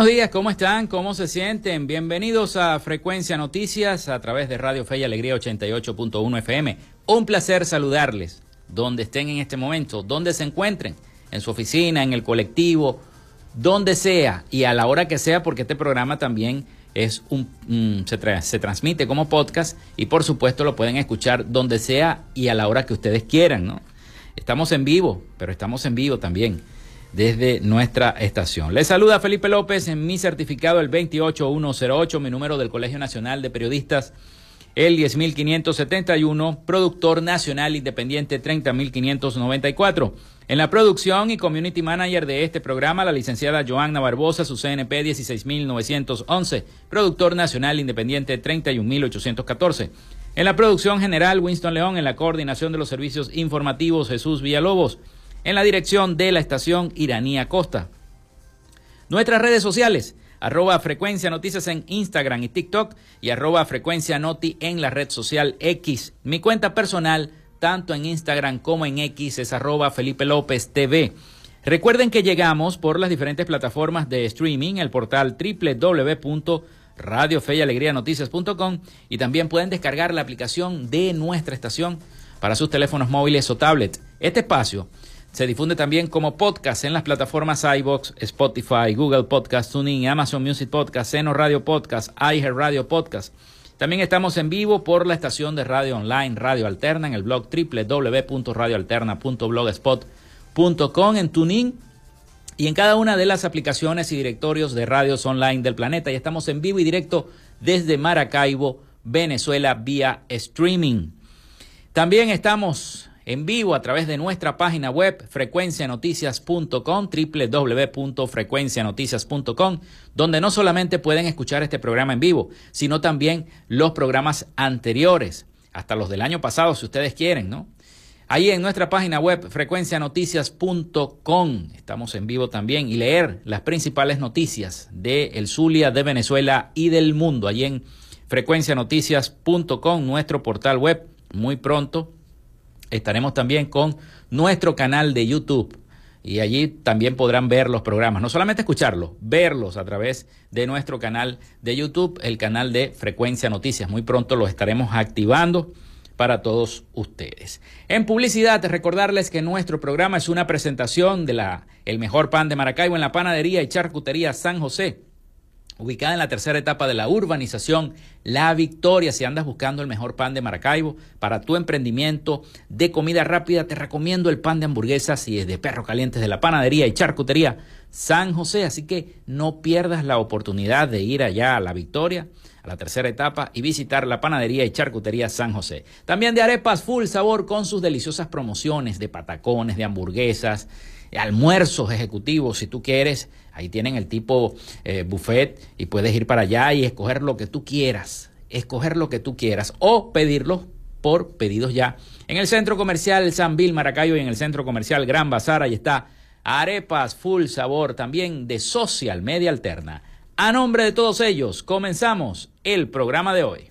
Buenos días, ¿cómo están? ¿Cómo se sienten? Bienvenidos a Frecuencia Noticias a través de Radio Fe y Alegría 88.1 FM. Un placer saludarles donde estén en este momento, donde se encuentren, en su oficina, en el colectivo, donde sea y a la hora que sea, porque este programa también es un, mm, se, se transmite como podcast y por supuesto lo pueden escuchar donde sea y a la hora que ustedes quieran, ¿no? Estamos en vivo, pero estamos en vivo también desde nuestra estación. Les saluda Felipe López en mi certificado el 28108, mi número del Colegio Nacional de Periodistas el 10571, productor nacional independiente 30594. En la producción y community manager de este programa, la licenciada Joanna Barbosa, su CNP 16911, productor nacional independiente 31814. En la producción general, Winston León, en la coordinación de los servicios informativos, Jesús Villalobos en la dirección de la estación Iranía Costa. Nuestras redes sociales, arroba frecuencia noticias en Instagram y TikTok y arroba frecuencia noti en la red social X. Mi cuenta personal, tanto en Instagram como en X, es arroba Felipe López TV. Recuerden que llegamos por las diferentes plataformas de streaming, el portal www.radiofeyalegrianoticias.com y también pueden descargar la aplicación de nuestra estación para sus teléfonos móviles o tablets. Este espacio se difunde también como podcast en las plataformas iBox, Spotify, Google Podcast, TuneIn, Amazon Music Podcast, Seno Radio Podcast, iHeart Radio Podcast. También estamos en vivo por la estación de radio online Radio Alterna en el blog www.radioalterna.blogspot.com en TuneIn y en cada una de las aplicaciones y directorios de radios online del planeta. Y estamos en vivo y directo desde Maracaibo, Venezuela, vía streaming. También estamos en vivo a través de nuestra página web frecuencianoticias.com, www.frecuencianoticias.com, donde no solamente pueden escuchar este programa en vivo, sino también los programas anteriores, hasta los del año pasado, si ustedes quieren, ¿no? Ahí en nuestra página web frecuencianoticias.com estamos en vivo también y leer las principales noticias de el Zulia, de Venezuela y del mundo. Allí en frecuencianoticias.com, nuestro portal web, muy pronto estaremos también con nuestro canal de YouTube. Y allí también podrán ver los programas, no solamente escucharlos, verlos a través de nuestro canal de YouTube, el canal de Frecuencia Noticias. Muy pronto lo estaremos activando para todos ustedes. En publicidad, recordarles que nuestro programa es una presentación de la el mejor pan de Maracaibo en la panadería y charcutería San José ubicada en la tercera etapa de la urbanización La Victoria. Si andas buscando el mejor pan de Maracaibo para tu emprendimiento de comida rápida, te recomiendo el pan de hamburguesas y de perro calientes de la panadería y charcutería San José. Así que no pierdas la oportunidad de ir allá a La Victoria, a la tercera etapa, y visitar la panadería y charcutería San José. También de arepas full sabor con sus deliciosas promociones de patacones, de hamburguesas almuerzos ejecutivos, si tú quieres, ahí tienen el tipo eh, buffet y puedes ir para allá y escoger lo que tú quieras, escoger lo que tú quieras o pedirlo por pedidos ya. En el centro comercial San Bill Maracayo y en el centro comercial Gran Bazar, ahí está arepas full sabor también de Social Media Alterna. A nombre de todos ellos, comenzamos el programa de hoy.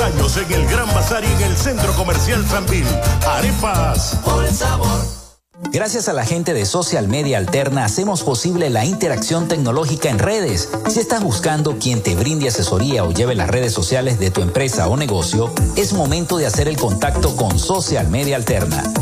Años en el Gran Bazar y en el Centro Comercial Sanvil. Arepas. Por el sabor. Gracias a la gente de Social Media Alterna hacemos posible la interacción tecnológica en redes. Si estás buscando quien te brinde asesoría o lleve las redes sociales de tu empresa o negocio, es momento de hacer el contacto con Social Media Alterna.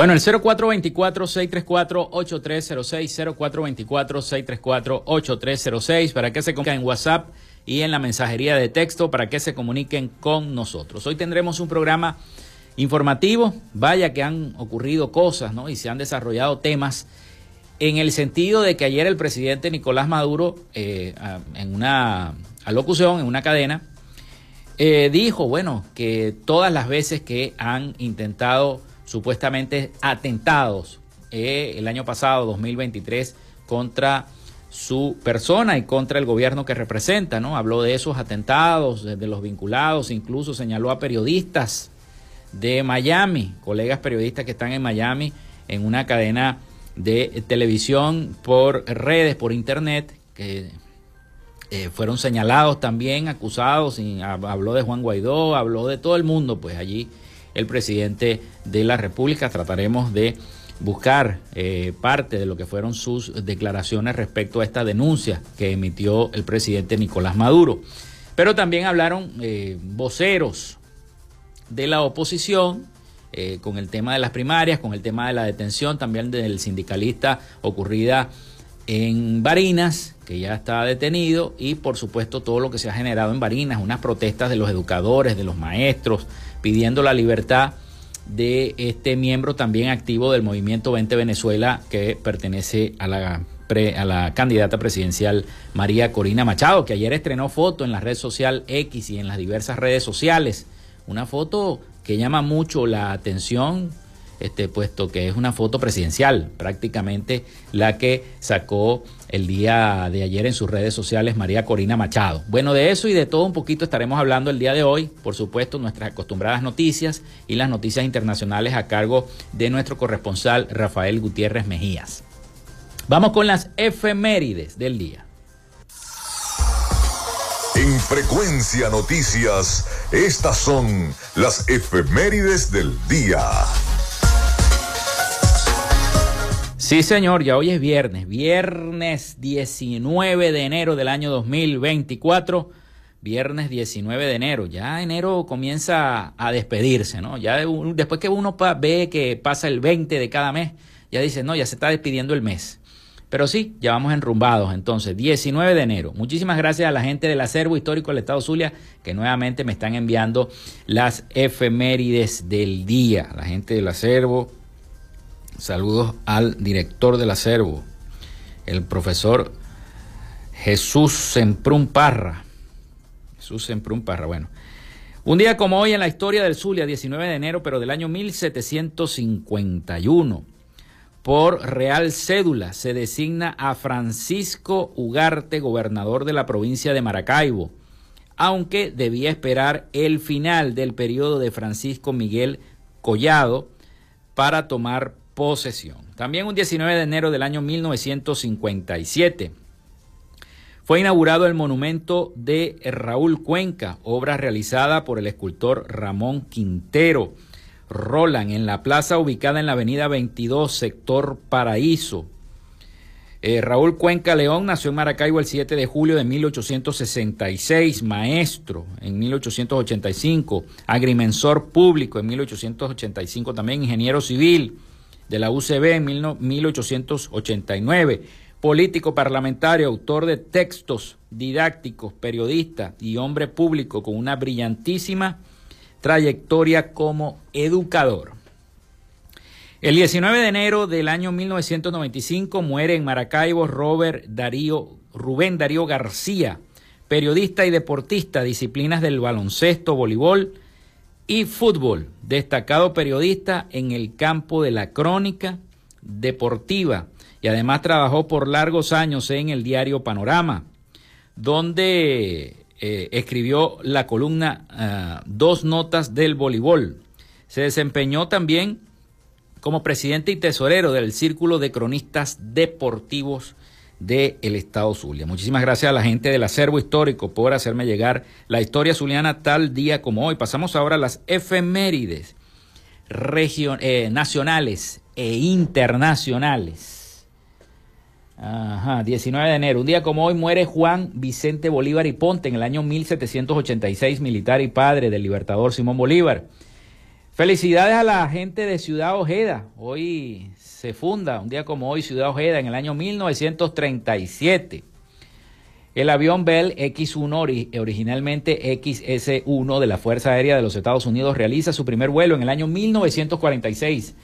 Bueno, el 0424-634-8306, 0424-634-8306, para que se comuniquen en WhatsApp y en la mensajería de texto, para que se comuniquen con nosotros. Hoy tendremos un programa informativo, vaya que han ocurrido cosas, ¿no? Y se han desarrollado temas en el sentido de que ayer el presidente Nicolás Maduro, eh, en una alocución, en una cadena, eh, dijo, bueno, que todas las veces que han intentado supuestamente atentados eh, el año pasado, 2023, contra su persona y contra el gobierno que representa, ¿no? Habló de esos atentados, de, los vinculados, incluso señaló a periodistas de Miami, colegas periodistas que están en Miami en una cadena de televisión por redes, por internet, que eh, fueron señalados también, acusados, y habló de Juan Guaidó, habló de todo el mundo, pues allí el presidente de la República. Trataremos de buscar eh, parte de lo que fueron sus declaraciones respecto a esta denuncia que emitió el presidente Nicolás Maduro. Pero también hablaron eh, voceros de la oposición eh, con el tema de las primarias, con el tema de la detención también del sindicalista ocurrida en Barinas, que ya está detenido, y por supuesto todo lo que se ha generado en Barinas, unas protestas de los educadores, de los maestros, pidiendo la libertad de este miembro también activo del movimiento 20 Venezuela que pertenece a la, a la candidata presidencial María Corina Machado, que ayer estrenó foto en la red social X y en las diversas redes sociales. Una foto que llama mucho la atención este, puesto que es una foto presidencial, prácticamente la que sacó el día de ayer en sus redes sociales María Corina Machado. Bueno, de eso y de todo un poquito estaremos hablando el día de hoy, por supuesto, nuestras acostumbradas noticias y las noticias internacionales a cargo de nuestro corresponsal Rafael Gutiérrez Mejías. Vamos con las efemérides del día. En Frecuencia Noticias, estas son las efemérides del día. Sí, señor, ya hoy es viernes, viernes 19 de enero del año 2024, viernes 19 de enero, ya enero comienza a despedirse, ¿no? Ya después que uno ve que pasa el 20 de cada mes, ya dice, no, ya se está despidiendo el mes. Pero sí, ya vamos enrumbados entonces, 19 de enero. Muchísimas gracias a la gente del acervo histórico del Estado Zulia que nuevamente me están enviando las efemérides del día. La gente del acervo, Saludos al director del acervo, el profesor Jesús Semprún Parra. Jesús Semprún Parra, bueno. Un día como hoy en la historia del Zulia, 19 de enero, pero del año 1751, por Real Cédula se designa a Francisco Ugarte, gobernador de la provincia de Maracaibo, aunque debía esperar el final del periodo de Francisco Miguel Collado para tomar posesión. También un 19 de enero del año 1957 fue inaugurado el monumento de Raúl Cuenca, obra realizada por el escultor Ramón Quintero Roland en la plaza ubicada en la avenida 22, sector Paraíso. Eh, Raúl Cuenca León nació en Maracaibo el 7 de julio de 1866, maestro en 1885, agrimensor público en 1885, también ingeniero civil de la UCB en 1889, político parlamentario, autor de textos didácticos, periodista y hombre público con una brillantísima trayectoria como educador. El 19 de enero del año 1995 muere en Maracaibo Robert Darío, Rubén Darío García, periodista y deportista, disciplinas del baloncesto, voleibol y fútbol, destacado periodista en el campo de la crónica deportiva y además trabajó por largos años en el diario Panorama, donde eh, escribió la columna ah, Dos Notas del Voleibol. Se desempeñó también como presidente y tesorero del Círculo de Cronistas Deportivos del Estado Zulia. Muchísimas gracias a la gente del acervo histórico por hacerme llegar la historia zuliana tal día como hoy. Pasamos ahora a las efemérides eh, nacionales e internacionales. Ajá, 19 de enero. Un día como hoy muere Juan Vicente Bolívar y Ponte en el año 1786, militar y padre del libertador Simón Bolívar. Felicidades a la gente de Ciudad Ojeda. Hoy se funda, un día como hoy, Ciudad Ojeda en el año 1937. El avión Bell X-1, originalmente XS-1 de la Fuerza Aérea de los Estados Unidos, realiza su primer vuelo en el año 1946.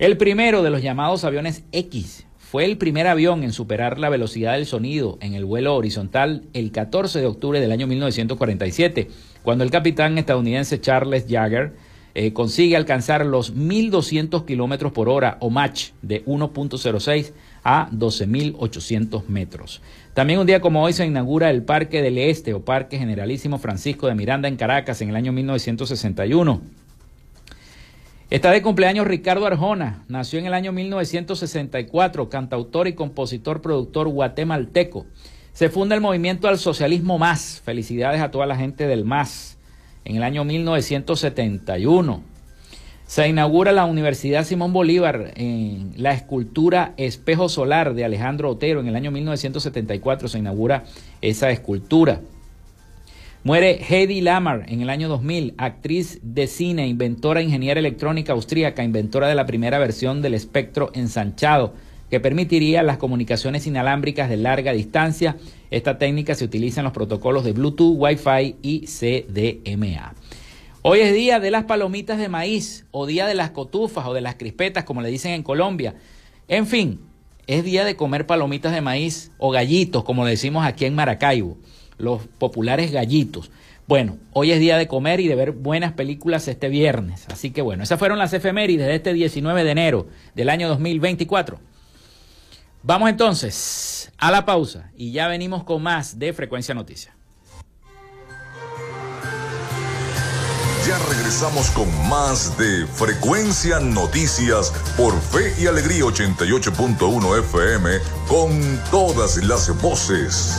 El primero de los llamados aviones X fue el primer avión en superar la velocidad del sonido en el vuelo horizontal el 14 de octubre del año 1947, cuando el capitán estadounidense Charles Jagger eh, consigue alcanzar los 1.200 kilómetros por hora o Mach de 1.06 a 12.800 metros. También un día como hoy se inaugura el Parque del Este o Parque Generalísimo Francisco de Miranda en Caracas en el año 1961. Está de cumpleaños Ricardo Arjona, nació en el año 1964, cantautor y compositor productor guatemalteco. Se funda el movimiento al socialismo más. Felicidades a toda la gente del MAS. En el año 1971 se inaugura la Universidad Simón Bolívar en la escultura Espejo Solar de Alejandro Otero. En el año 1974 se inaugura esa escultura. Muere Heidi Lamar en el año 2000, actriz de cine, inventora, ingeniera electrónica austríaca, inventora de la primera versión del espectro ensanchado que permitiría las comunicaciones inalámbricas de larga distancia. Esta técnica se utiliza en los protocolos de Bluetooth, Wi-Fi y CDMA. Hoy es día de las palomitas de maíz o día de las cotufas o de las crispetas, como le dicen en Colombia. En fin, es día de comer palomitas de maíz o gallitos, como le decimos aquí en Maracaibo los populares gallitos. Bueno, hoy es día de comer y de ver buenas películas este viernes. Así que bueno, esas fueron las efemérides de este 19 de enero del año 2024. Vamos entonces a la pausa y ya venimos con más de Frecuencia Noticias. Ya regresamos con más de Frecuencia Noticias por Fe y Alegría 88.1 FM con todas las voces.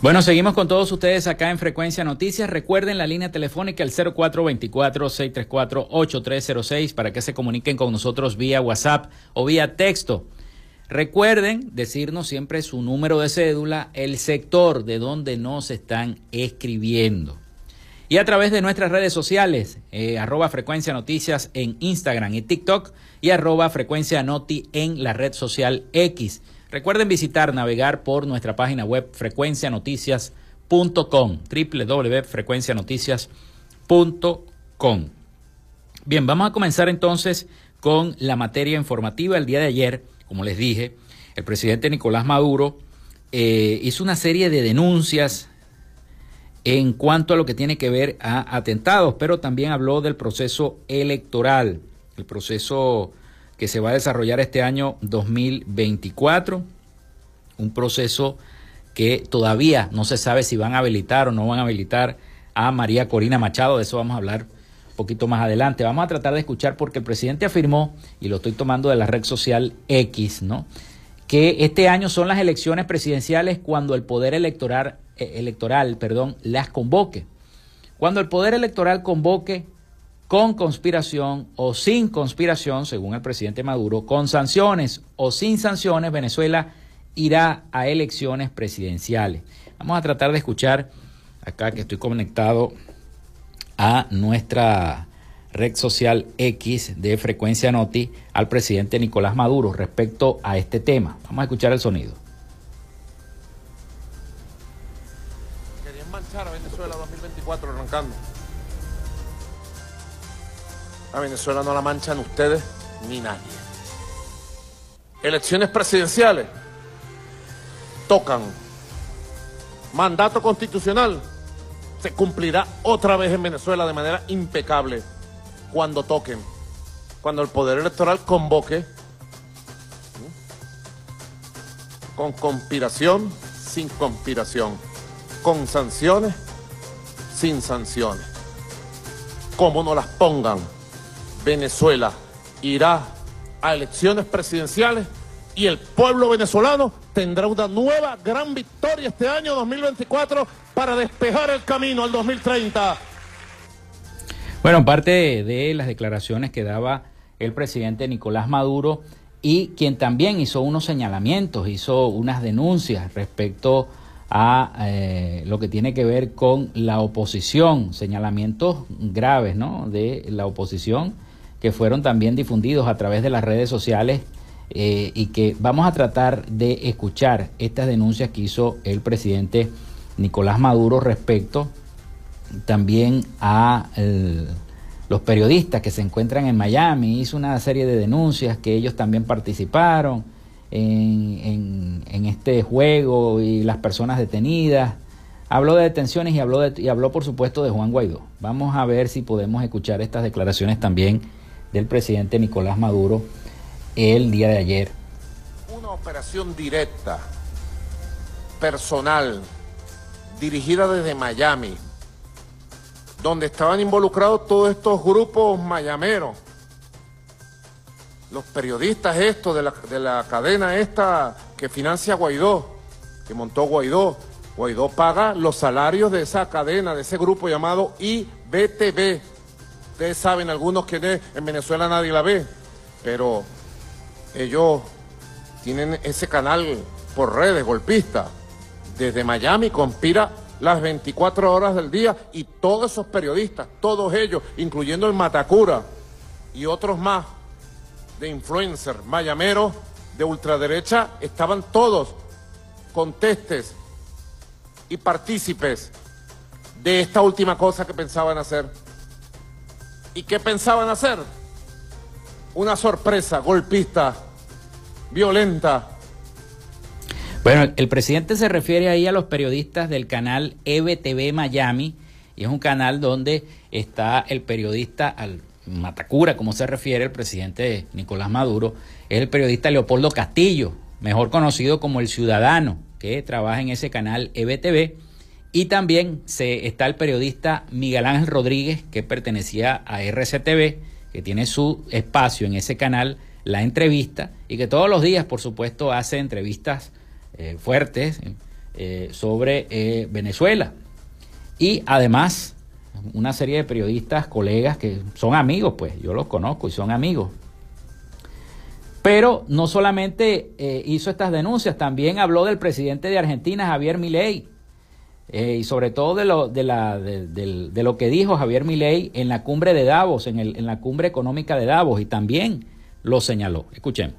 Bueno, seguimos con todos ustedes acá en Frecuencia Noticias. Recuerden la línea telefónica el 0424-634-8306 para que se comuniquen con nosotros vía WhatsApp o vía texto. Recuerden decirnos siempre su número de cédula, el sector de donde nos están escribiendo. y a través de nuestras redes sociales, eh, arroba frecuencia noticias en Instagram y TikTok y arroba frecuencia noti en la red social X. Recuerden visitar, navegar por nuestra página web frecuencianoticias.com, www.frecuencianoticias.com. Bien, vamos a comenzar entonces con la materia informativa. El día de ayer, como les dije, el presidente Nicolás Maduro eh, hizo una serie de denuncias en cuanto a lo que tiene que ver a atentados, pero también habló del proceso electoral, el proceso que se va a desarrollar este año 2024, un proceso que todavía no se sabe si van a habilitar o no van a habilitar a María Corina Machado, de eso vamos a hablar un poquito más adelante. Vamos a tratar de escuchar porque el presidente afirmó, y lo estoy tomando de la red social X, ¿no? que este año son las elecciones presidenciales cuando el poder electoral, eh, electoral perdón, las convoque. Cuando el poder electoral convoque con conspiración o sin conspiración, según el presidente Maduro, con sanciones o sin sanciones, Venezuela irá a elecciones presidenciales. Vamos a tratar de escuchar acá que estoy conectado a nuestra red social X de Frecuencia Noti al presidente Nicolás Maduro respecto a este tema. Vamos a escuchar el sonido. Querían manchar a Venezuela 2024 arrancando. Venezuela no la manchan ustedes ni nadie. Elecciones presidenciales tocan. Mandato constitucional se cumplirá otra vez en Venezuela de manera impecable cuando toquen, cuando el Poder Electoral convoque, con conspiración, sin conspiración, con sanciones, sin sanciones. Como no las pongan, Venezuela irá a elecciones presidenciales y el pueblo venezolano tendrá una nueva gran victoria este año 2024 para despejar el camino al 2030. Bueno, parte de las declaraciones que daba el presidente Nicolás Maduro y quien también hizo unos señalamientos, hizo unas denuncias respecto a eh, lo que tiene que ver con la oposición, señalamientos graves ¿no? de la oposición que fueron también difundidos a través de las redes sociales eh, y que vamos a tratar de escuchar estas denuncias que hizo el presidente Nicolás Maduro respecto también a los periodistas que se encuentran en Miami. Hizo una serie de denuncias que ellos también participaron en, este juego y las personas detenidas. Habló de detenciones y habló, y habló, por supuesto, de Juan Guaidó. Vamos a ver si podemos escuchar estas declaraciones también del presidente Nicolás Maduro el día de ayer. Una operación directa, personal, dirigida desde Miami, donde estaban involucrados todos estos grupos mayameros, los periodistas estos de la, de la cadena esta que financia Guaidó, que montó Guaidó. Guaidó paga los salarios de esa cadena, de ese grupo llamado IBTV. Ustedes saben, algunos que en Venezuela nadie la ve, pero ellos tienen ese canal por redes golpista. Desde Miami conspira las 24 horas del día y todos esos periodistas, todos ellos, incluyendo el Matacura y otros más de influencers, mayameros, de ultraderecha, estaban todos contestes y partícipes de esta última cosa que pensaban hacer. ¿Y qué pensaban hacer? Una sorpresa golpista, violenta, bueno, el presidente se refiere ahí a los periodistas del canal EBTV Miami, y es un canal donde está el periodista al Matacura, como se refiere el presidente Nicolás Maduro, es el periodista Leopoldo Castillo, mejor conocido como el Ciudadano, que trabaja en ese canal EBTV. Y también se, está el periodista Miguel Ángel Rodríguez, que pertenecía a RCTV, que tiene su espacio en ese canal, la entrevista, y que todos los días, por supuesto, hace entrevistas eh, fuertes eh, sobre eh, Venezuela. Y además, una serie de periodistas, colegas que son amigos, pues yo los conozco y son amigos. Pero no solamente hizo estas denuncias, también habló del presidente de Argentina, Javier Milei. Eh, y sobre todo de lo, de, la, de, lo que dijo Javier Milei en la cumbre de Davos, en, el, en la cumbre económica de Davos, y también lo señaló. Escuchemos.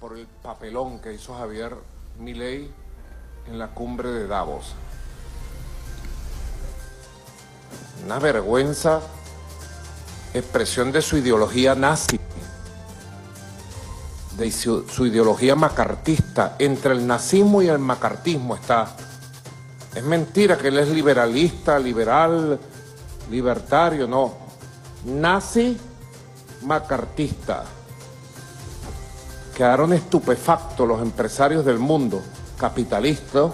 Por el papelón que hizo Javier Milei en la cumbre de Davos. Una vergüenza, expresión de su ideología nazi, de su, su ideología macartista. Entre el nazismo y el macartismo está es mentira que él es liberalista, liberal, libertario, no. Nazi macartista. Quedaron estupefactos los empresarios del mundo, capitalistas,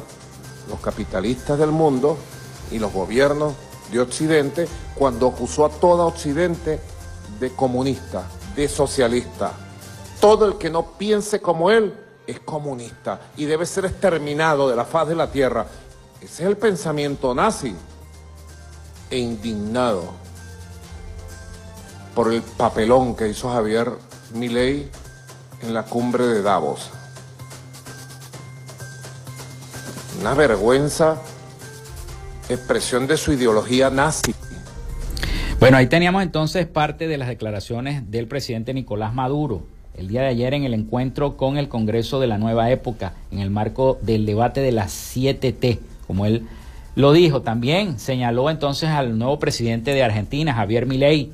los capitalistas del mundo y los gobiernos de Occidente, cuando acusó a toda Occidente de comunista, de socialista. Todo el que no piense como él es comunista y debe ser exterminado de la faz de la tierra. Ese es el pensamiento nazi. E indignado por el papelón que hizo Javier Milei en la cumbre de Davos. Una vergüenza, expresión de su ideología nazi. Bueno, ahí teníamos entonces parte de las declaraciones del presidente Nicolás Maduro el día de ayer en el encuentro con el Congreso de la Nueva Época, en el marco del debate de las 7T como él lo dijo. También señaló entonces al nuevo presidente de Argentina, Javier Milei,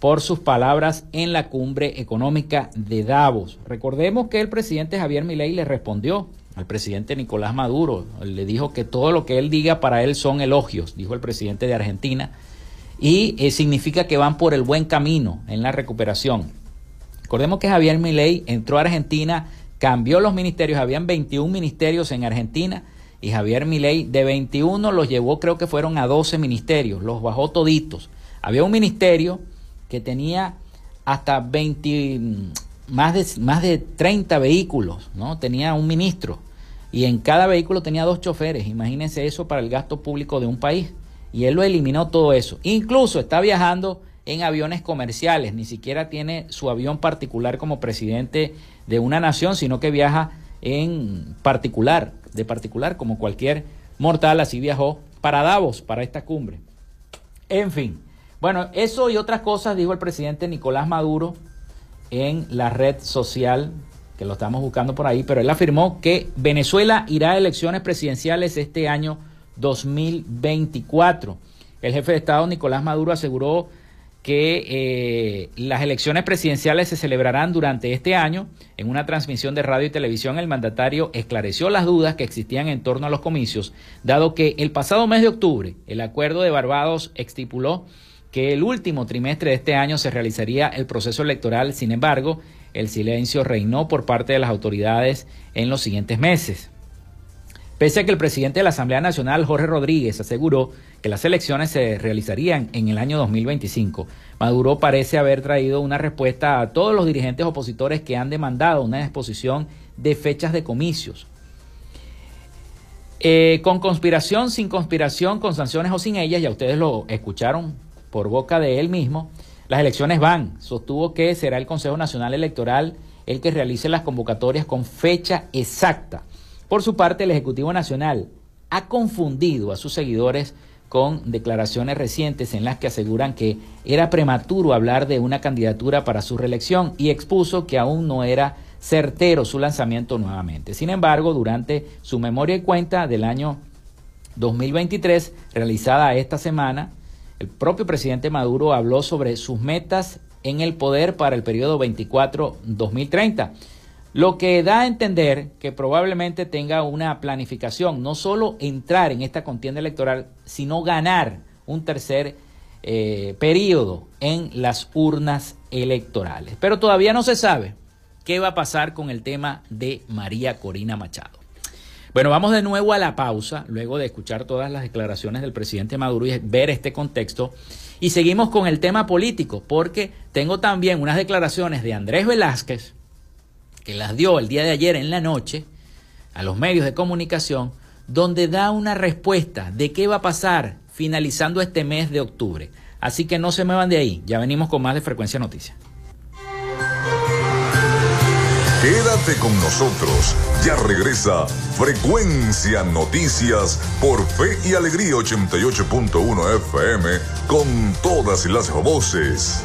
por sus palabras en la cumbre económica de Davos. Recordemos que el presidente Javier Milei le respondió al presidente Nicolás Maduro, le dijo que todo lo que él diga para él son elogios, dijo el presidente de Argentina, y eh, significa que van por el buen camino en la recuperación. Recordemos que Javier Milei entró a Argentina, cambió los ministerios, habían 21 ministerios en Argentina, y Javier Milei de 21 los llevó, creo que fueron a 12 ministerios, los bajó toditos. Había un ministerio que tenía hasta 20, más de, más de 30 vehículos, ¿no? Tenía un ministro y en cada vehículo tenía dos choferes. Imagínense eso para el gasto público de un país. Y él lo eliminó todo eso. Incluso está viajando en aviones comerciales, ni siquiera tiene su avión particular como presidente de una nación, sino que viaja en particular de particular, como cualquier mortal, así viajó para Davos, para esta cumbre. En fin, bueno, eso y otras cosas dijo el presidente Nicolás Maduro en la red social, que lo estamos buscando por ahí, pero él afirmó que Venezuela irá a elecciones presidenciales este año 2024. El jefe de Estado Nicolás Maduro aseguró que eh, las elecciones presidenciales se celebrarán durante este año. En una transmisión de radio y televisión, el mandatario esclareció las dudas que existían en torno a los comicios, dado que el pasado mes de octubre el acuerdo de Barbados estipuló que el último trimestre de este año se realizaría el proceso electoral. Sin embargo, el silencio reinó por parte de las autoridades en los siguientes meses. Pese a que el presidente de la Asamblea Nacional, Jorge Rodríguez, aseguró que las elecciones se realizarían en el año 2025, Maduro parece haber traído una respuesta a todos los dirigentes opositores que han demandado una exposición de fechas de comicios. Eh, con conspiración, sin conspiración, con sanciones o sin ellas, ya ustedes lo escucharon por boca de él mismo, las elecciones van. Sostuvo que será el Consejo Nacional Electoral el que realice las convocatorias con fecha exacta por su parte, el Ejecutivo Nacional ha confundido a sus seguidores con declaraciones recientes en las que aseguran que era prematuro hablar de una candidatura para su reelección y expuso que aún no era certero su lanzamiento nuevamente. Sin embargo, durante su memoria y cuenta del año 2023, realizada esta semana, el propio presidente Maduro habló sobre sus metas en el poder para el periodo 24-2030 lo que da a entender que probablemente tenga una planificación, no solo entrar en esta contienda electoral, sino ganar un tercer eh, periodo en las urnas electorales. Pero todavía no se sabe qué va a pasar con el tema de María Corina Machado. Bueno, vamos de nuevo a la pausa, luego de escuchar todas las declaraciones del presidente Maduro y ver este contexto. Y seguimos con el tema político, porque tengo también unas declaraciones de Andrés Velázquez, que las dio el día de ayer en la noche a los medios de comunicación, donde da una respuesta de qué va a pasar finalizando este mes de octubre. Así que no se muevan de ahí, ya venimos con más de Frecuencia Noticias. Quédate con nosotros. Ya regresa Frecuencia Noticias por Fe y Alegría 88.1 FM con todas las voces.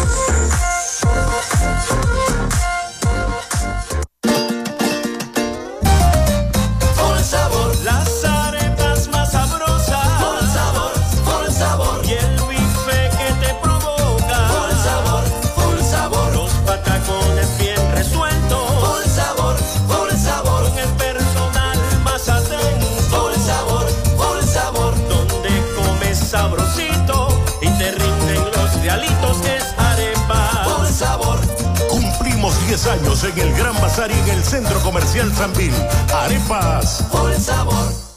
Años en el Gran Bazar y en el Centro Comercial Sambil. Arepas. Por el sabor.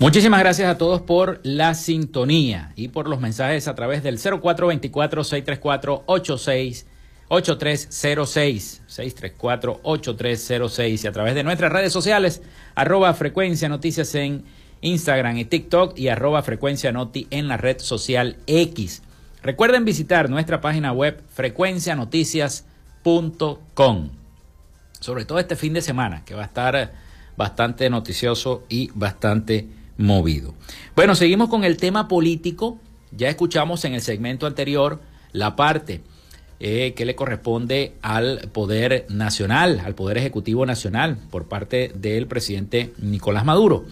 Muchísimas gracias a todos por la sintonía y por los mensajes a través del 0424 634 86 8306 634 8306 y a través de nuestras redes sociales arroba frecuencia noticias en Instagram y TikTok y arroba frecuencia noti en la red social X. Recuerden visitar nuestra página web frecuencianoticias.com. Sobre todo este fin de semana que va a estar bastante noticioso y bastante movido. Bueno, seguimos con el tema político. Ya escuchamos en el segmento anterior la parte eh, que le corresponde al Poder Nacional, al Poder Ejecutivo Nacional, por parte del presidente Nicolás Maduro.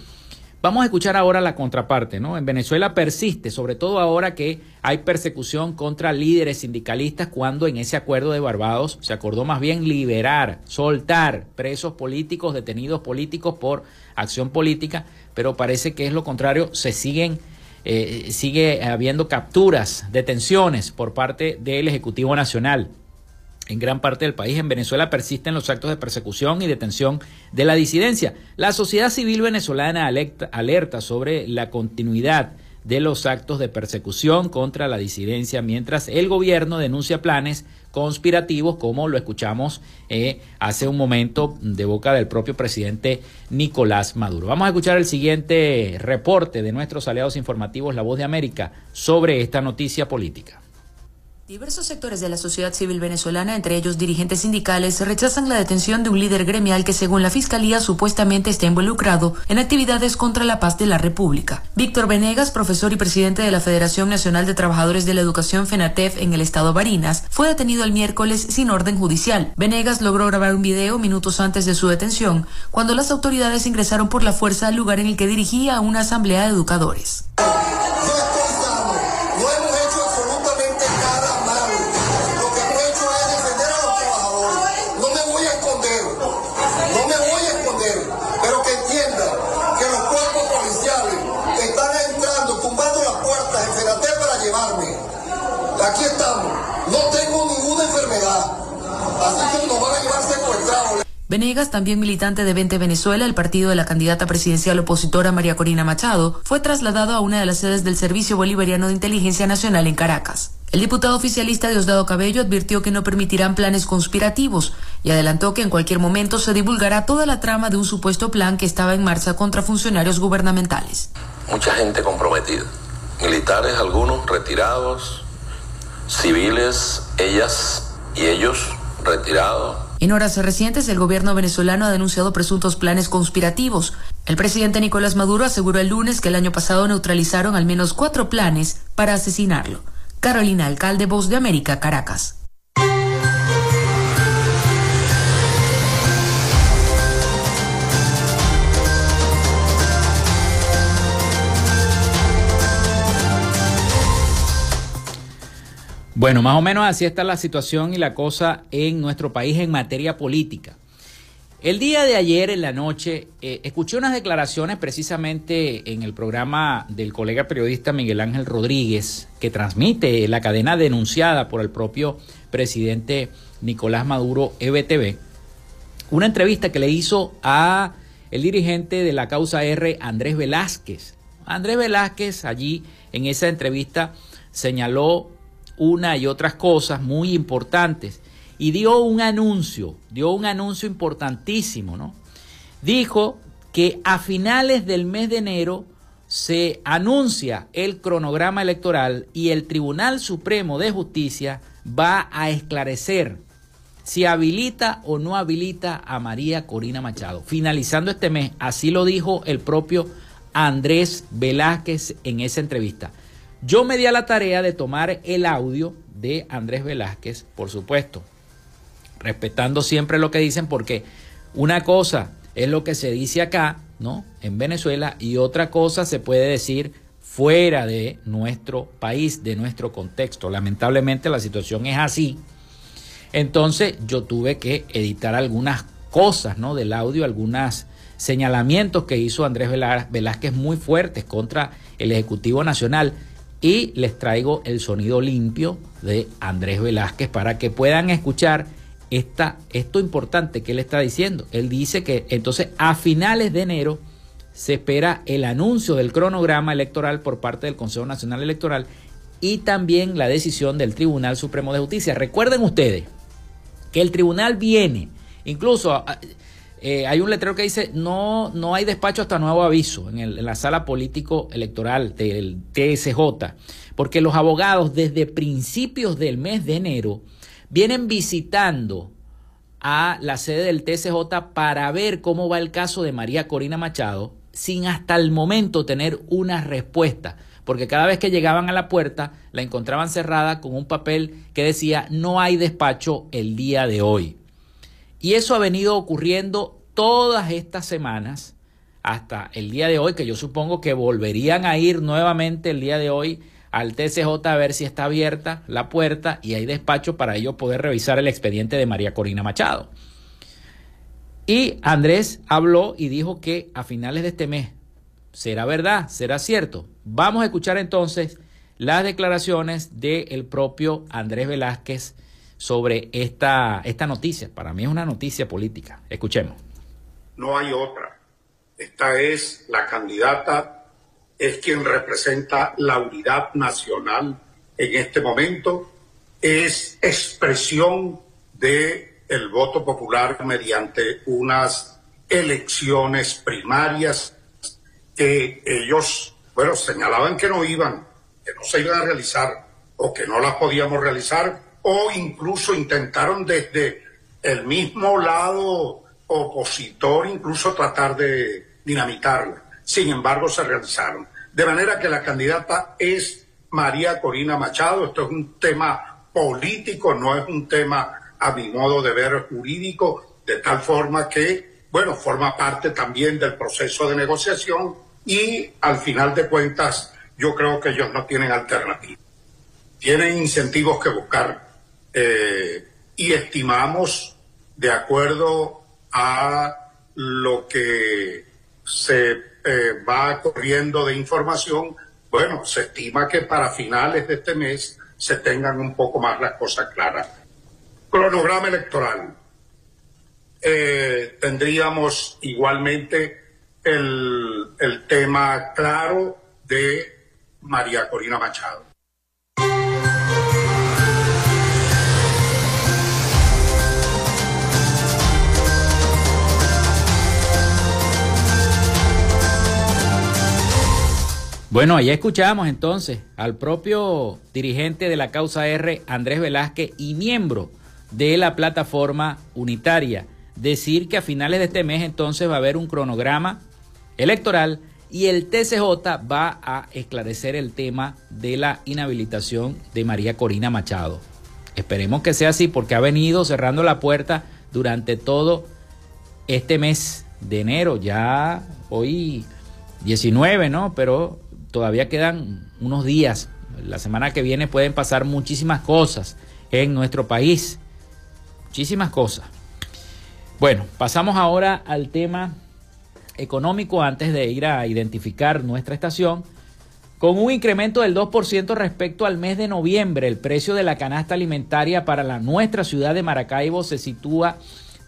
Vamos a escuchar ahora la contraparte, ¿no? En Venezuela persiste, sobre todo ahora que hay persecución contra líderes sindicalistas cuando en ese acuerdo de Barbados se acordó más bien liberar, soltar presos políticos, detenidos políticos por acción política, pero parece que es lo contrario, se siguen eh, sigue habiendo capturas, detenciones por parte del Ejecutivo Nacional. En gran parte del país, en Venezuela, persisten los actos de persecución y detención de la disidencia. La sociedad civil venezolana alerta sobre la continuidad de los actos de persecución contra la disidencia, mientras el gobierno denuncia planes conspirativos, como lo escuchamos eh, hace un momento de boca del propio presidente Nicolás Maduro. Vamos a escuchar el siguiente reporte de nuestros aliados informativos, La Voz de América, sobre esta noticia política. Diversos sectores de la sociedad civil venezolana, entre ellos dirigentes sindicales, rechazan la detención de un líder gremial que según la Fiscalía supuestamente está involucrado en actividades contra la paz de la República. Víctor Venegas, profesor y presidente de la Federación Nacional de Trabajadores de la Educación FENATEF en el estado Barinas, fue detenido el miércoles sin orden judicial. Venegas logró grabar un video minutos antes de su detención, cuando las autoridades ingresaron por la fuerza al lugar en el que dirigía una asamblea de educadores. Venegas, también militante de 20 Venezuela, el partido de la candidata presidencial opositora María Corina Machado, fue trasladado a una de las sedes del Servicio Bolivariano de Inteligencia Nacional en Caracas. El diputado oficialista Diosdado Cabello advirtió que no permitirán planes conspirativos y adelantó que en cualquier momento se divulgará toda la trama de un supuesto plan que estaba en marcha contra funcionarios gubernamentales. Mucha gente comprometida, militares algunos retirados, civiles, ellas y ellos retirados. En horas recientes, el gobierno venezolano ha denunciado presuntos planes conspirativos. El presidente Nicolás Maduro aseguró el lunes que el año pasado neutralizaron al menos cuatro planes para asesinarlo. Carolina Alcalde, Voz de América, Caracas. Bueno, más o menos así está la situación y la cosa en nuestro país en materia política. El día de ayer en la noche eh, escuché unas declaraciones precisamente en el programa del colega periodista Miguel Ángel Rodríguez, que transmite la cadena denunciada por el propio presidente Nicolás Maduro EBTV, una entrevista que le hizo a el dirigente de la causa R, Andrés Velázquez. Andrés Velázquez allí en esa entrevista señaló una y otras cosas muy importantes y dio un anuncio, dio un anuncio importantísimo, ¿no? Dijo que a finales del mes de enero se anuncia el cronograma electoral y el Tribunal Supremo de Justicia va a esclarecer si habilita o no habilita a María Corina Machado. Finalizando este mes, así lo dijo el propio Andrés Velázquez en esa entrevista. Yo me di a la tarea de tomar el audio de Andrés Velázquez, por supuesto, respetando siempre lo que dicen, porque una cosa es lo que se dice acá, ¿no? En Venezuela, y otra cosa se puede decir fuera de nuestro país, de nuestro contexto. Lamentablemente la situación es así. Entonces yo tuve que editar algunas cosas, ¿no? Del audio, algunos señalamientos que hizo Andrés Velázquez muy fuertes contra el Ejecutivo Nacional y les traigo el sonido limpio de Andrés Velázquez para que puedan escuchar esto importante que él está diciendo. Él dice que entonces a finales de enero se espera el anuncio del cronograma electoral por parte del Consejo Nacional Electoral y también la decisión del Tribunal Supremo de Justicia. Recuerden ustedes que el tribunal viene, incluso eh, hay un letrero que dice no, no hay despacho hasta nuevo aviso en, en la sala político electoral del TSJ, porque los abogados desde principios del mes de enero vienen visitando a la sede del TCJ para ver cómo va el caso de María Corina Machado sin hasta el momento tener una respuesta, porque cada vez que llegaban a la puerta la encontraban cerrada con un papel que decía no hay despacho el día de hoy. Y eso ha venido ocurriendo todas estas semanas hasta el día de hoy, que yo supongo que volverían a ir nuevamente el día de hoy al TCJ a ver si está abierta la puerta y hay despacho para ello poder revisar el expediente de María Corina Machado. Y Andrés habló y dijo que a finales de este mes será verdad, será cierto. Vamos a escuchar entonces las declaraciones del propio Andrés Velázquez sobre esta, esta noticia. Para mí es una noticia política. Escuchemos. No hay otra. Esta es la candidata es quien representa la unidad nacional en este momento, es expresión de el voto popular mediante unas elecciones primarias que ellos, bueno, señalaban que no iban, que no se iban a realizar o que no las podíamos realizar o incluso intentaron desde el mismo lado opositor incluso tratar de dinamitarla. Sin embargo, se realizaron. De manera que la candidata es María Corina Machado. Esto es un tema político, no es un tema a mi modo de ver jurídico, de tal forma que, bueno, forma parte también del proceso de negociación y al final de cuentas yo creo que ellos no tienen alternativa. Tienen incentivos que buscar eh, y estimamos, de acuerdo a lo que se eh, va corriendo de información, bueno, se estima que para finales de este mes se tengan un poco más las cosas claras. Cronograma electoral. Eh, tendríamos igualmente el, el tema claro de María Corina Machado. Bueno, ahí escuchamos entonces al propio dirigente de la causa R, Andrés Velázquez, y miembro de la plataforma unitaria, decir que a finales de este mes entonces va a haber un cronograma electoral y el TCJ va a esclarecer el tema de la inhabilitación de María Corina Machado. Esperemos que sea así porque ha venido cerrando la puerta durante todo este mes de enero, ya hoy 19, ¿no? Pero todavía quedan unos días. La semana que viene pueden pasar muchísimas cosas en nuestro país. Muchísimas cosas. Bueno, pasamos ahora al tema económico antes de ir a identificar nuestra estación. Con un incremento del 2% respecto al mes de noviembre, el precio de la canasta alimentaria para la nuestra ciudad de Maracaibo se sitúa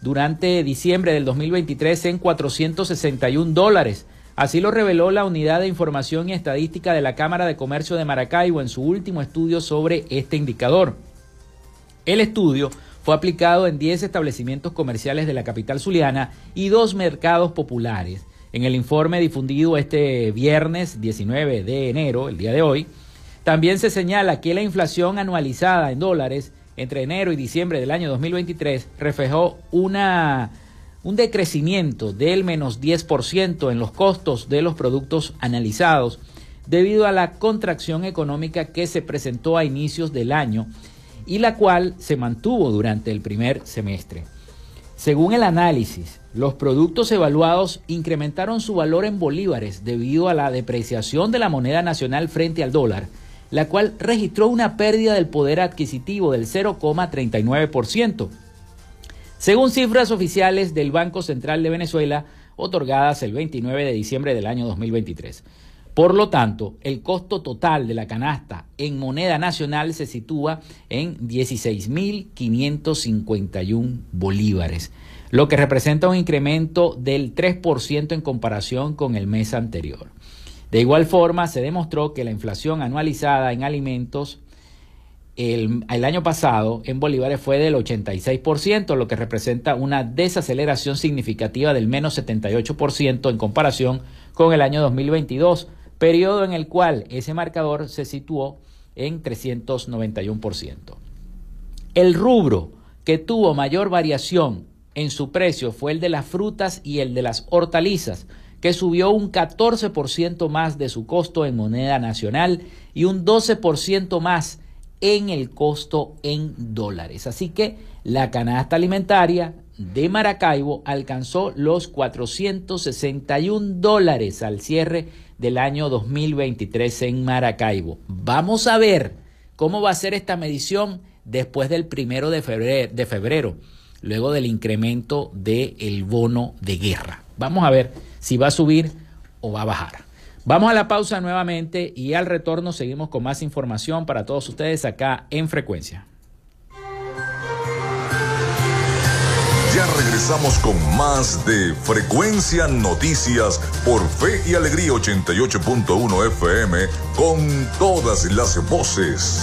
durante diciembre del 2023 en 461 dólares. Así lo reveló la Unidad de Información y Estadística de la Cámara de Comercio de Maracaibo en su último estudio sobre este indicador. El estudio fue aplicado en 10 establecimientos comerciales de la capital zuliana y dos mercados populares. En el informe difundido este viernes 19 de enero, el día de hoy, también se señala que la inflación anualizada en dólares entre enero y diciembre del año 2023 reflejó una un decrecimiento del menos 10% en los costos de los productos analizados debido a la contracción económica que se presentó a inicios del año y la cual se mantuvo durante el primer semestre. Según el análisis, los productos evaluados incrementaron su valor en bolívares debido a la depreciación de la moneda nacional frente al dólar, la cual registró una pérdida del poder adquisitivo del 0,39%, según cifras oficiales del Banco Central de Venezuela, otorgadas el 29 de diciembre del año 2023. Por lo tanto, el costo total de la canasta en moneda nacional se sitúa en 16.551 bolívares, lo que representa un incremento del 3% en comparación con el mes anterior. De igual forma, se demostró que la inflación anualizada en alimentos el, año pasado en bolívares fue del 86%, lo que representa una desaceleración significativa del menos 78% en comparación con el año 2022, periodo en el cual ese marcador se situó en 391%. El rubro que tuvo mayor variación en su precio fue el de las frutas y el de las hortalizas, que subió un 14% más de su costo en moneda nacional y un 12% más en el costo en dólares. Así que la canasta alimentaria de Maracaibo alcanzó los 461 dólares al cierre del año 2023 en Maracaibo. Vamos a ver cómo va a ser esta medición después del primero de febrero, de luego del incremento del bono de guerra. Vamos a ver si va a subir o va a bajar. Vamos a la pausa nuevamente y al retorno seguimos con más información para todos ustedes acá en Frecuencia. Ya regresamos con más de Frecuencia Noticias por Fe y Alegría 88.1 FM con todas las voces.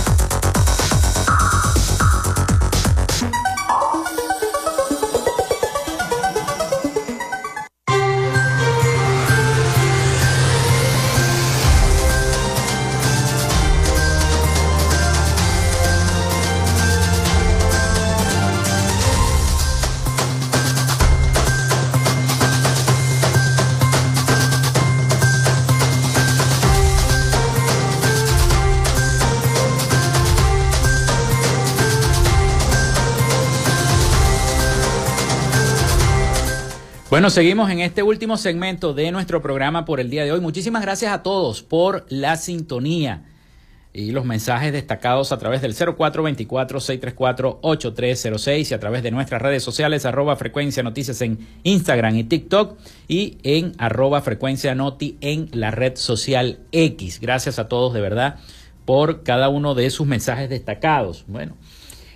Bueno, seguimos en este último segmento de nuestro programa por el día de hoy. Muchísimas gracias a todos por la sintonía y los mensajes destacados a través del 0424-634-8306 y a través de nuestras redes sociales, arroba frecuencia noticias en Instagram y TikTok y en arroba frecuencia noti en la red social X. Gracias a todos de verdad por cada uno de sus mensajes destacados. Bueno,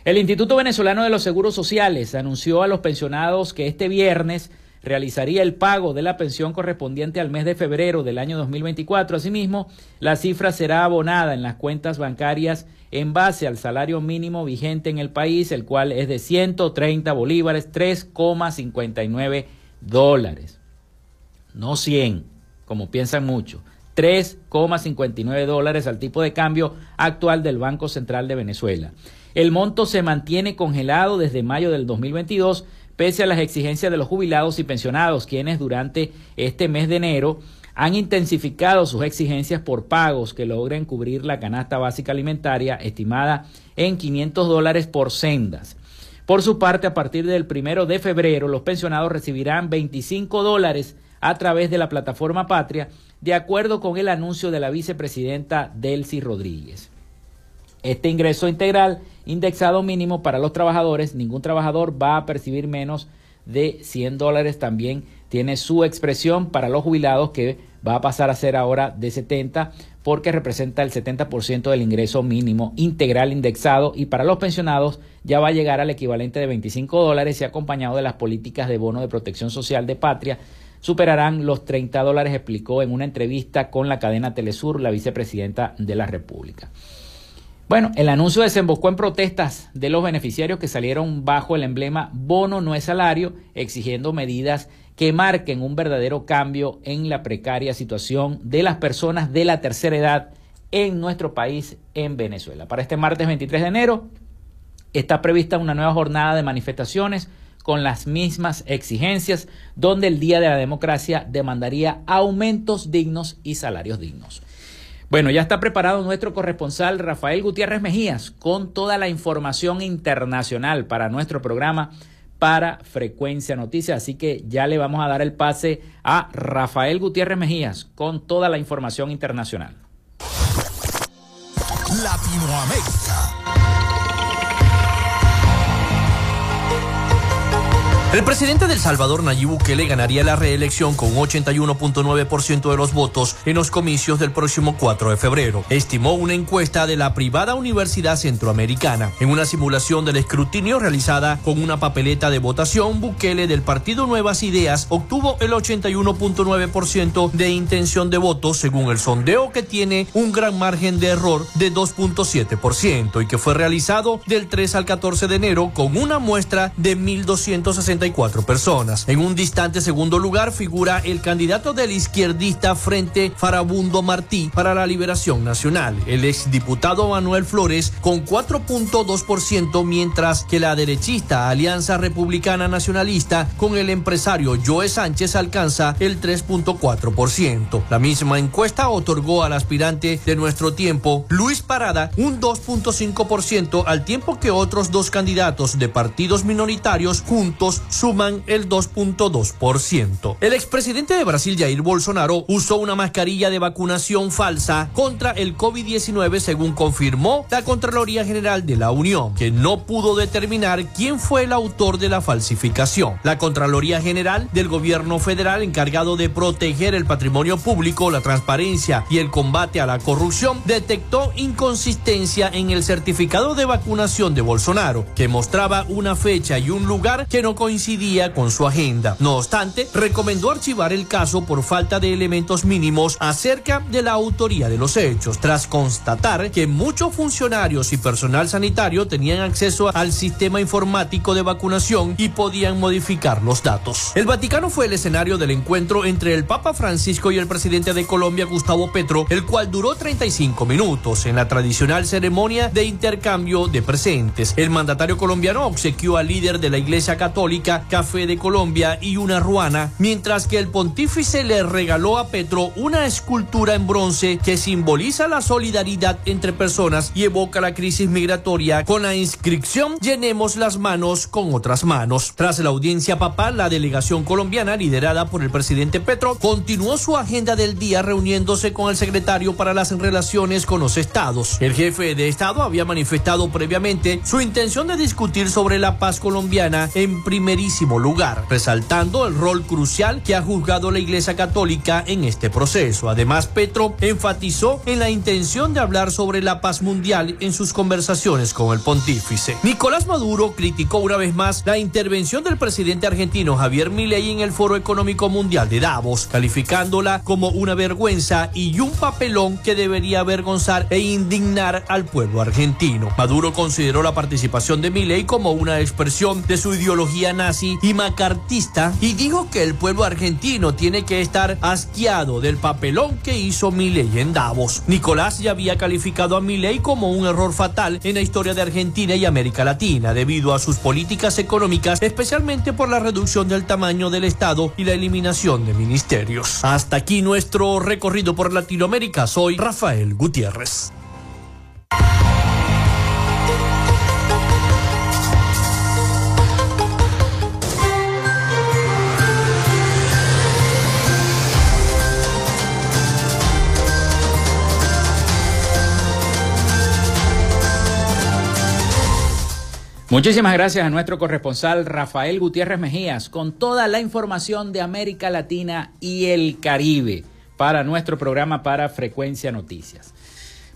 el Instituto Venezolano de los Seguros Sociales anunció a los pensionados que este viernes realizaría el pago de la pensión correspondiente al mes de febrero del año 2024. Asimismo, la cifra será abonada en las cuentas bancarias en base al salario mínimo vigente en el país, el cual es de 130 bolívares, 3,59 dólares. No 100, como piensan muchos. 3,59 dólares al tipo de cambio actual del Banco Central de Venezuela. El monto se mantiene congelado desde mayo del 2022 pese a las exigencias de los jubilados y pensionados, quienes durante este mes de enero han intensificado sus exigencias por pagos que logren cubrir la canasta básica alimentaria estimada en 500 dólares por sendas. Por su parte, a partir del primero de febrero, los pensionados recibirán 25 dólares a través de la plataforma Patria, de acuerdo con el anuncio de la vicepresidenta Delcy Rodríguez. Este ingreso integral indexado mínimo para los trabajadores, ningún trabajador va a percibir menos de 100 dólares. También tiene su expresión para los jubilados que va a pasar a ser ahora de 70 porque representa el 70% del ingreso mínimo integral indexado y para los pensionados ya va a llegar al equivalente de 25 dólares y acompañado de las políticas de bono de protección social de patria superarán los 30 dólares, explicó en una entrevista con la cadena Telesur la vicepresidenta de la República. Bueno, el anuncio desembocó en protestas de los beneficiarios que salieron bajo el emblema bono no es salario, exigiendo medidas que marquen un verdadero cambio en la precaria situación de las personas de la tercera edad en nuestro país, en Venezuela. Para este martes 23 de enero está prevista una nueva jornada de manifestaciones con las mismas exigencias, donde el Día de la Democracia demandaría aumentos dignos y salarios dignos. Bueno, ya está preparado nuestro corresponsal Rafael Gutiérrez Mejías con toda la información internacional para nuestro programa para Frecuencia Noticias. Así que ya le vamos a dar el pase a Rafael Gutiérrez Mejías con toda la información internacional. Latinoamérica. El presidente del Salvador, Nayib Bukele, ganaría la reelección con 81.9% de los votos en los comicios del próximo 4 de febrero, estimó una encuesta de la privada Universidad Centroamericana. En una simulación del escrutinio realizada con una papeleta de votación, Bukele del partido Nuevas Ideas obtuvo el 81.9% de intención de votos según el sondeo que tiene un gran margen de error de 2.7% y que fue realizado del 3 al 14 de enero con una muestra de 1.260 personas. En un distante segundo lugar figura el candidato del izquierdista Frente Farabundo Martí para la Liberación Nacional, el exdiputado Manuel Flores con 4.2%, mientras que la derechista Alianza Republicana Nacionalista con el empresario Joe Sánchez alcanza el 3.4%. La misma encuesta otorgó al aspirante de nuestro tiempo, Luis Parada, un 2.5% al tiempo que otros dos candidatos de partidos minoritarios juntos suman el 2.2%. El expresidente de Brasil, Jair Bolsonaro, usó una mascarilla de vacunación falsa contra el COVID-19 según confirmó la Contraloría General de la Unión, que no pudo determinar quién fue el autor de la falsificación. La Contraloría General del Gobierno Federal, encargado de proteger el patrimonio público, la transparencia y el combate a la corrupción, detectó inconsistencia en el certificado de vacunación de Bolsonaro, que mostraba una fecha y un lugar que no coincidían con su agenda. No obstante, recomendó archivar el caso por falta de elementos mínimos acerca de la autoría de los hechos, tras constatar que muchos funcionarios y personal sanitario tenían acceso al sistema informático de vacunación y podían modificar los datos. El Vaticano fue el escenario del encuentro entre el Papa Francisco y el presidente de Colombia, Gustavo Petro, el cual duró 35 minutos en la tradicional ceremonia de intercambio de presentes. El mandatario colombiano obsequió al líder de la Iglesia Católica Café de Colombia y una ruana, mientras que el pontífice le regaló a Petro una escultura en bronce que simboliza la solidaridad entre personas y evoca la crisis migratoria con la inscripción Llenemos las manos con otras manos. Tras la audiencia papal, la delegación colombiana liderada por el presidente Petro continuó su agenda del día reuniéndose con el secretario para las relaciones con los estados. El jefe de Estado había manifestado previamente su intención de discutir sobre la paz colombiana en primerísimo lugar, resaltando el rol crucial que ha juzgado la Iglesia Católica en este proceso. Además, Petro enfatizó en la intención de hablar sobre la paz mundial en sus conversaciones con el pontífice. Nicolás Maduro criticó una vez más la intervención del presidente argentino Javier Milei en el Foro Económico Mundial de Davos, calificándola como una vergüenza y un papelón que debería avergonzar e indignar al pueblo argentino. Maduro consideró la participación de Milei como una expresión de su ideología nazi y macartista y dijo que el pueblo argentino tiene que estar asqueado del papelón que hizo Milei en Davos. Nicolás ya había calificado a Milei como un error fatal en la historia de Argentina y América Latina debido a sus políticas económicas, especialmente por la reducción del tamaño del Estado y la eliminación de ministerios. Hasta aquí nuestro recorrido por Latinoamérica. Soy Rafael Gutiérrez. Muchísimas gracias a nuestro corresponsal Rafael Gutiérrez Mejías con toda la información de América Latina y el Caribe para nuestro programa para Frecuencia Noticias.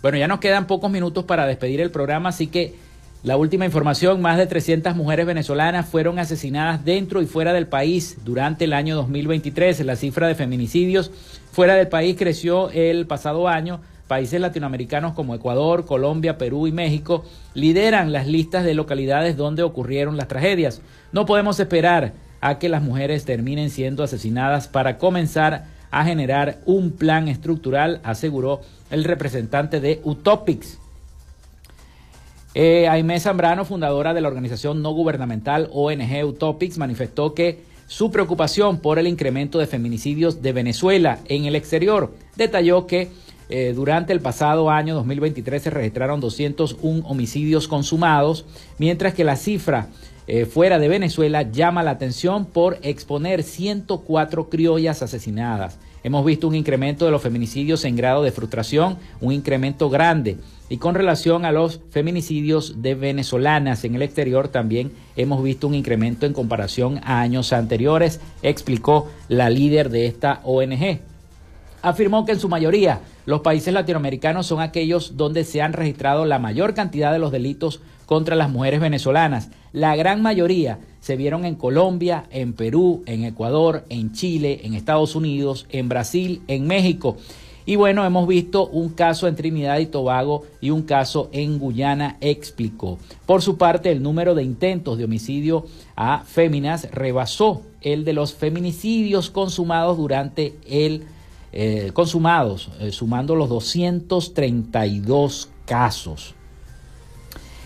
Bueno, ya nos quedan pocos minutos para despedir el programa, así que la última información, más de 300 mujeres venezolanas fueron asesinadas dentro y fuera del país durante el año 2023. La cifra de feminicidios fuera del país creció el pasado año Países latinoamericanos como Ecuador, Colombia, Perú y México lideran las listas de localidades donde ocurrieron las tragedias. No podemos esperar a que las mujeres terminen siendo asesinadas para comenzar a generar un plan estructural, aseguró el representante de Utopics. Eh, Aimé Zambrano, fundadora de la organización no gubernamental ONG Utopics, manifestó que su preocupación por el incremento de feminicidios de Venezuela en el exterior. Detalló que eh, durante el pasado año 2023 se registraron 201 homicidios consumados, mientras que la cifra eh, fuera de Venezuela llama la atención por exponer 104 criollas asesinadas. Hemos visto un incremento de los feminicidios en grado de frustración, un incremento grande. Y con relación a los feminicidios de venezolanas en el exterior, también hemos visto un incremento en comparación a años anteriores, explicó la líder de esta ONG. Afirmó que en su mayoría los países latinoamericanos son aquellos donde se han registrado la mayor cantidad de los delitos contra las mujeres venezolanas. La gran mayoría se vieron en Colombia, en Perú, en Ecuador, en Chile, en Estados Unidos, en Brasil, en México. Y bueno, hemos visto un caso en Trinidad y Tobago y un caso en Guyana, explicó. Por su parte, el número de intentos de homicidio a féminas rebasó el de los feminicidios consumados durante el eh, consumados, eh, sumando los 232 casos.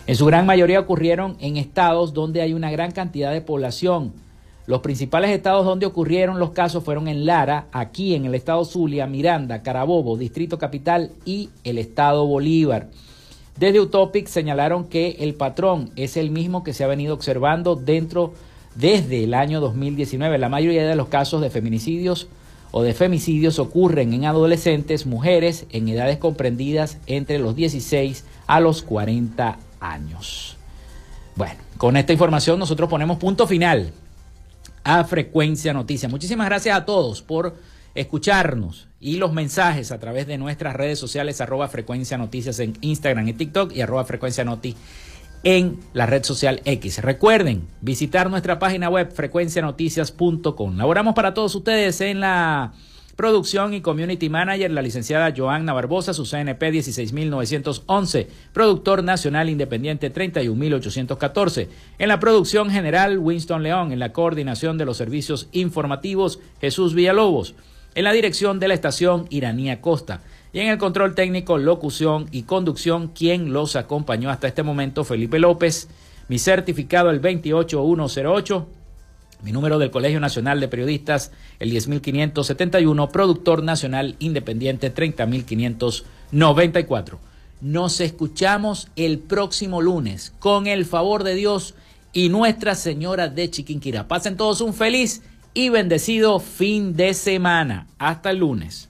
En su gran mayoría ocurrieron en estados donde hay una gran cantidad de población. Los principales estados donde ocurrieron los casos fueron en Lara, aquí en el estado Zulia, Miranda, Carabobo, Distrito Capital y el estado Bolívar. Desde Utopic señalaron que el patrón es el mismo que se ha venido observando dentro desde el año 2019. La mayoría de los casos de feminicidios o de femicidios ocurren en adolescentes, mujeres en edades comprendidas entre los 16 a los 40 años. Bueno, con esta información nosotros ponemos punto final a Frecuencia Noticias. Muchísimas gracias a todos por escucharnos y los mensajes a través de nuestras redes sociales arroba Frecuencia Noticias en Instagram y TikTok y arroba Frecuencia Noti en la red social X. Recuerden visitar nuestra página web frecuencianoticias.com. Laboramos para todos ustedes en la producción y community manager, la licenciada Joanna Barbosa, su CNP 16911, productor nacional independiente 31814. En la producción general, Winston León, en la coordinación de los servicios informativos, Jesús Villalobos. En la dirección de la estación, Iranía Costa. Y en el control técnico, locución y conducción, quien los acompañó hasta este momento, Felipe López. Mi certificado el 28108 Mi número del Colegio Nacional de Periodistas, el 10571, productor nacional independiente 30594. Nos escuchamos el próximo lunes, con el favor de Dios y Nuestra Señora de Chiquinquirá. Pasen todos un feliz y bendecido fin de semana. Hasta el lunes.